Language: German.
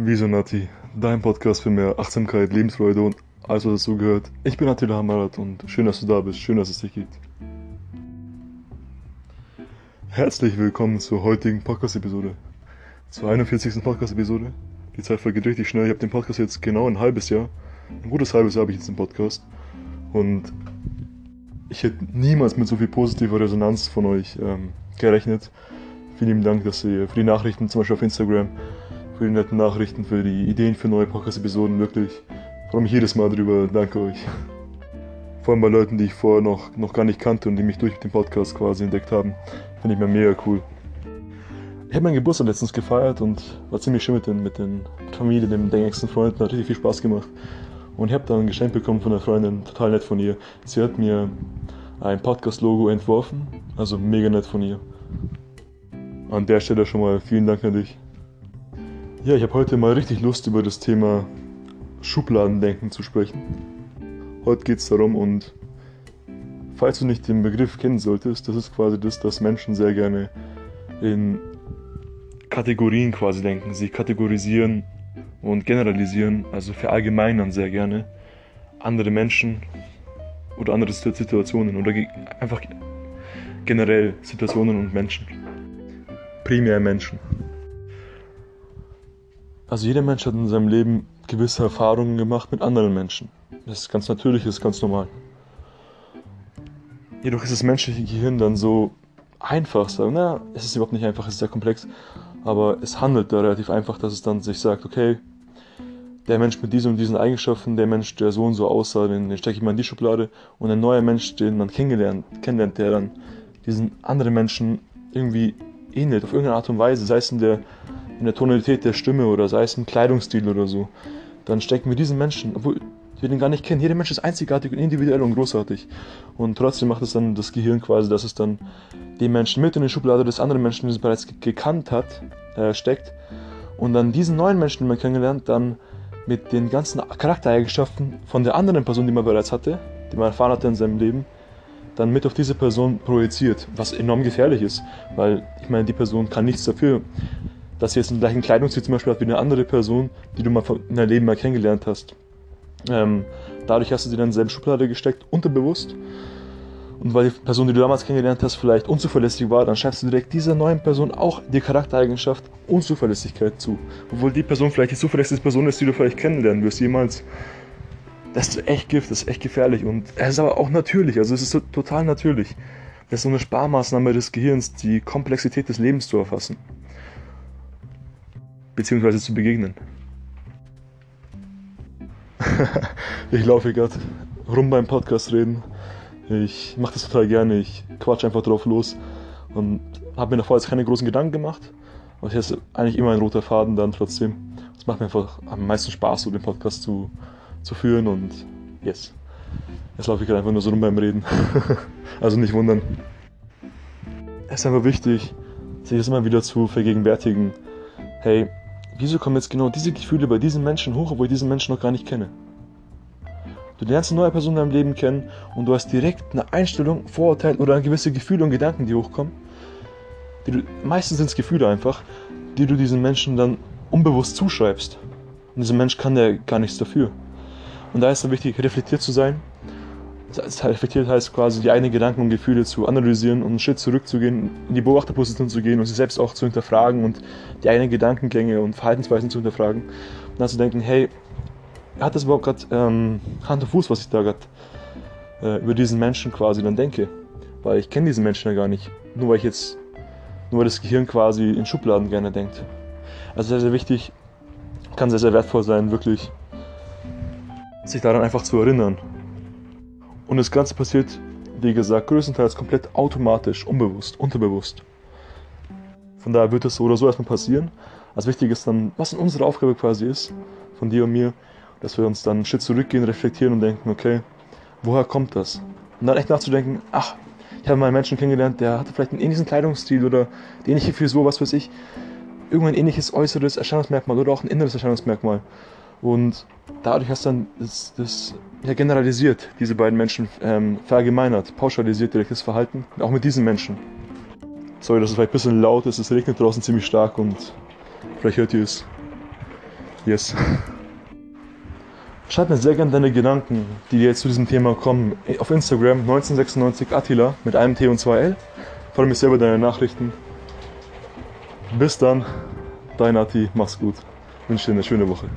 Wieso Nati? Dein Podcast für mehr Achtsamkeit, Lebensfreude und alles, was dazugehört. Ich bin Attila Hamarat und schön, dass du da bist. Schön, dass es dich gibt. Herzlich willkommen zur heutigen Podcast-Episode. Zur 41. Podcast-Episode. Die Zeit vergeht richtig schnell. Ich habe den Podcast jetzt genau ein halbes Jahr. Ein gutes halbes Jahr habe ich jetzt den Podcast. Und ich hätte niemals mit so viel positiver Resonanz von euch ähm, gerechnet. Vielen lieben Dank, dass ihr für die Nachrichten, zum Beispiel auf Instagram, für die netten Nachrichten, für die Ideen für neue Podcast-Episoden. Wirklich, ich freue mich jedes Mal drüber. Danke euch. Vor allem bei Leuten, die ich vorher noch, noch gar nicht kannte und die mich durch den Podcast quasi entdeckt haben. Finde ich mir mega cool. Ich habe meinen Geburtstag letztens gefeiert und war ziemlich schön mit den, mit den Familie, den, den engsten Freunden. Hat richtig viel Spaß gemacht. Und ich habe dann ein Geschenk bekommen von einer Freundin, total nett von ihr. Sie hat mir ein Podcast-Logo entworfen, also mega nett von ihr. An der Stelle schon mal vielen Dank an dich. Ja, ich habe heute mal richtig Lust über das Thema Schubladendenken zu sprechen. Heute geht es darum und falls du nicht den Begriff kennen solltest, das ist quasi das, dass Menschen sehr gerne in Kategorien quasi denken. Sie kategorisieren und generalisieren, also verallgemeinern sehr gerne andere Menschen oder andere Situationen oder einfach generell Situationen und Menschen. Primär Menschen. Also jeder Mensch hat in seinem Leben gewisse Erfahrungen gemacht mit anderen Menschen. Das ist ganz natürlich, das ist ganz normal. Jedoch ist das menschliche Gehirn dann so einfach, sagen, na, es ist überhaupt nicht einfach, es ist sehr komplex, aber es handelt da relativ einfach, dass es dann sich sagt, okay, der Mensch mit diesen und diesen Eigenschaften, der Mensch, der so und so aussah, den, den stecke ich mal in die Schublade und ein neuer Mensch, den man kennengelernt, kennenlernt, der dann diesen anderen Menschen irgendwie ähnelt, auf irgendeine Art und Weise, sei es in der, in der Tonalität der Stimme oder sei es im Kleidungsstil oder so, dann stecken wir diesen Menschen, obwohl wir den gar nicht kennen. Jeder Mensch ist einzigartig und individuell und großartig. Und trotzdem macht es dann das Gehirn quasi, dass es dann den Menschen mit in die Schublade des anderen Menschen, den es bereits gekannt hat, äh, steckt. Und dann diesen neuen Menschen, den man kennengelernt, dann mit den ganzen Charaktereigenschaften von der anderen Person, die man bereits hatte, die man erfahren hatte in seinem Leben, dann mit auf diese Person projiziert, was enorm gefährlich ist, weil ich meine, die Person kann nichts dafür, dass sie jetzt den gleichen Kleidungsstil zum Beispiel hat wie eine andere Person, die du mal in deinem Leben mal kennengelernt hast. Ähm, dadurch hast du sie dann in dieselbe Schublade gesteckt, unterbewusst. Und weil die Person, die du damals kennengelernt hast, vielleicht unzuverlässig war, dann schreibst du direkt dieser neuen Person auch die Charaktereigenschaft Unzuverlässigkeit zu. Obwohl die Person vielleicht die zuverlässigste Person ist, die du vielleicht kennenlernen wirst, jemals. Das ist echt Gift, das ist echt gefährlich. Und es ist aber auch natürlich, also es ist total natürlich. Das ist so eine Sparmaßnahme des Gehirns, die Komplexität des Lebens zu erfassen. Beziehungsweise zu begegnen. ich laufe gerade rum beim Podcast reden. Ich mache das total gerne. Ich quatsch einfach drauf los und habe mir davor jetzt keine großen Gedanken gemacht. Aber hier ist eigentlich immer ein roter Faden dann trotzdem. Es macht mir einfach am meisten Spaß, so den Podcast zu, zu führen und yes. Jetzt laufe ich gerade einfach nur so rum beim Reden. also nicht wundern. Es ist einfach wichtig, sich das immer wieder zu vergegenwärtigen. Hey, wieso kommen jetzt genau diese Gefühle bei diesen Menschen hoch, obwohl ich diesen Menschen noch gar nicht kenne? Du lernst eine neue Person in deinem Leben kennen und du hast direkt eine Einstellung, Vorurteil oder gewisse Gefühle und Gedanken, die hochkommen. Die du, meistens sind es Gefühle einfach, die du diesen Menschen dann unbewusst zuschreibst. Und dieser Mensch kann ja gar nichts dafür. Und da ist es wichtig, reflektiert zu sein. Das reflektiert heißt quasi, die eigenen Gedanken und Gefühle zu analysieren und einen Schritt zurückzugehen, in die Beobachterposition zu gehen und sich selbst auch zu hinterfragen und die eigenen Gedankengänge und Verhaltensweisen zu hinterfragen. Und dann zu denken, hey, hat das überhaupt gerade ähm, Hand und Fuß, was ich da gerade äh, über diesen Menschen quasi dann denke? Weil ich kenne diesen Menschen ja gar nicht. Nur weil ich jetzt, nur weil das Gehirn quasi in Schubladen gerne denkt. Also sehr, sehr wichtig, kann sehr, sehr wertvoll sein, wirklich sich daran einfach zu erinnern. Und das Ganze passiert, wie gesagt, größtenteils komplett automatisch, unbewusst, unterbewusst. Von daher wird es so oder so erstmal passieren. Als wichtig ist dann, was in unsere Aufgabe quasi ist, von dir und mir, dass wir uns dann einen Schritt zurückgehen, reflektieren und denken, okay, woher kommt das? Und dann echt nachzudenken, ach, ich habe mal einen Menschen kennengelernt, der hatte vielleicht einen ähnlichen Kleidungsstil oder eine ähnliche Frisur, was weiß ich, irgendein ähnliches äußeres Erscheinungsmerkmal oder auch ein inneres Erscheinungsmerkmal. Und dadurch hast du dann das, das ja, generalisiert, diese beiden Menschen ähm, verallgemeinert, pauschalisiert direktes Verhalten, auch mit diesen Menschen. Sorry, dass es vielleicht ein bisschen laut ist, es regnet draußen ziemlich stark und vielleicht hört ihr es. Yes. Schreib mir sehr gerne deine Gedanken, die dir jetzt zu diesem Thema kommen, auf Instagram 1996 Attila mit einem T und zwei L. Freue mich sehr über deine Nachrichten. Bis dann, dein Atti, mach's gut. wünsche dir eine schöne Woche.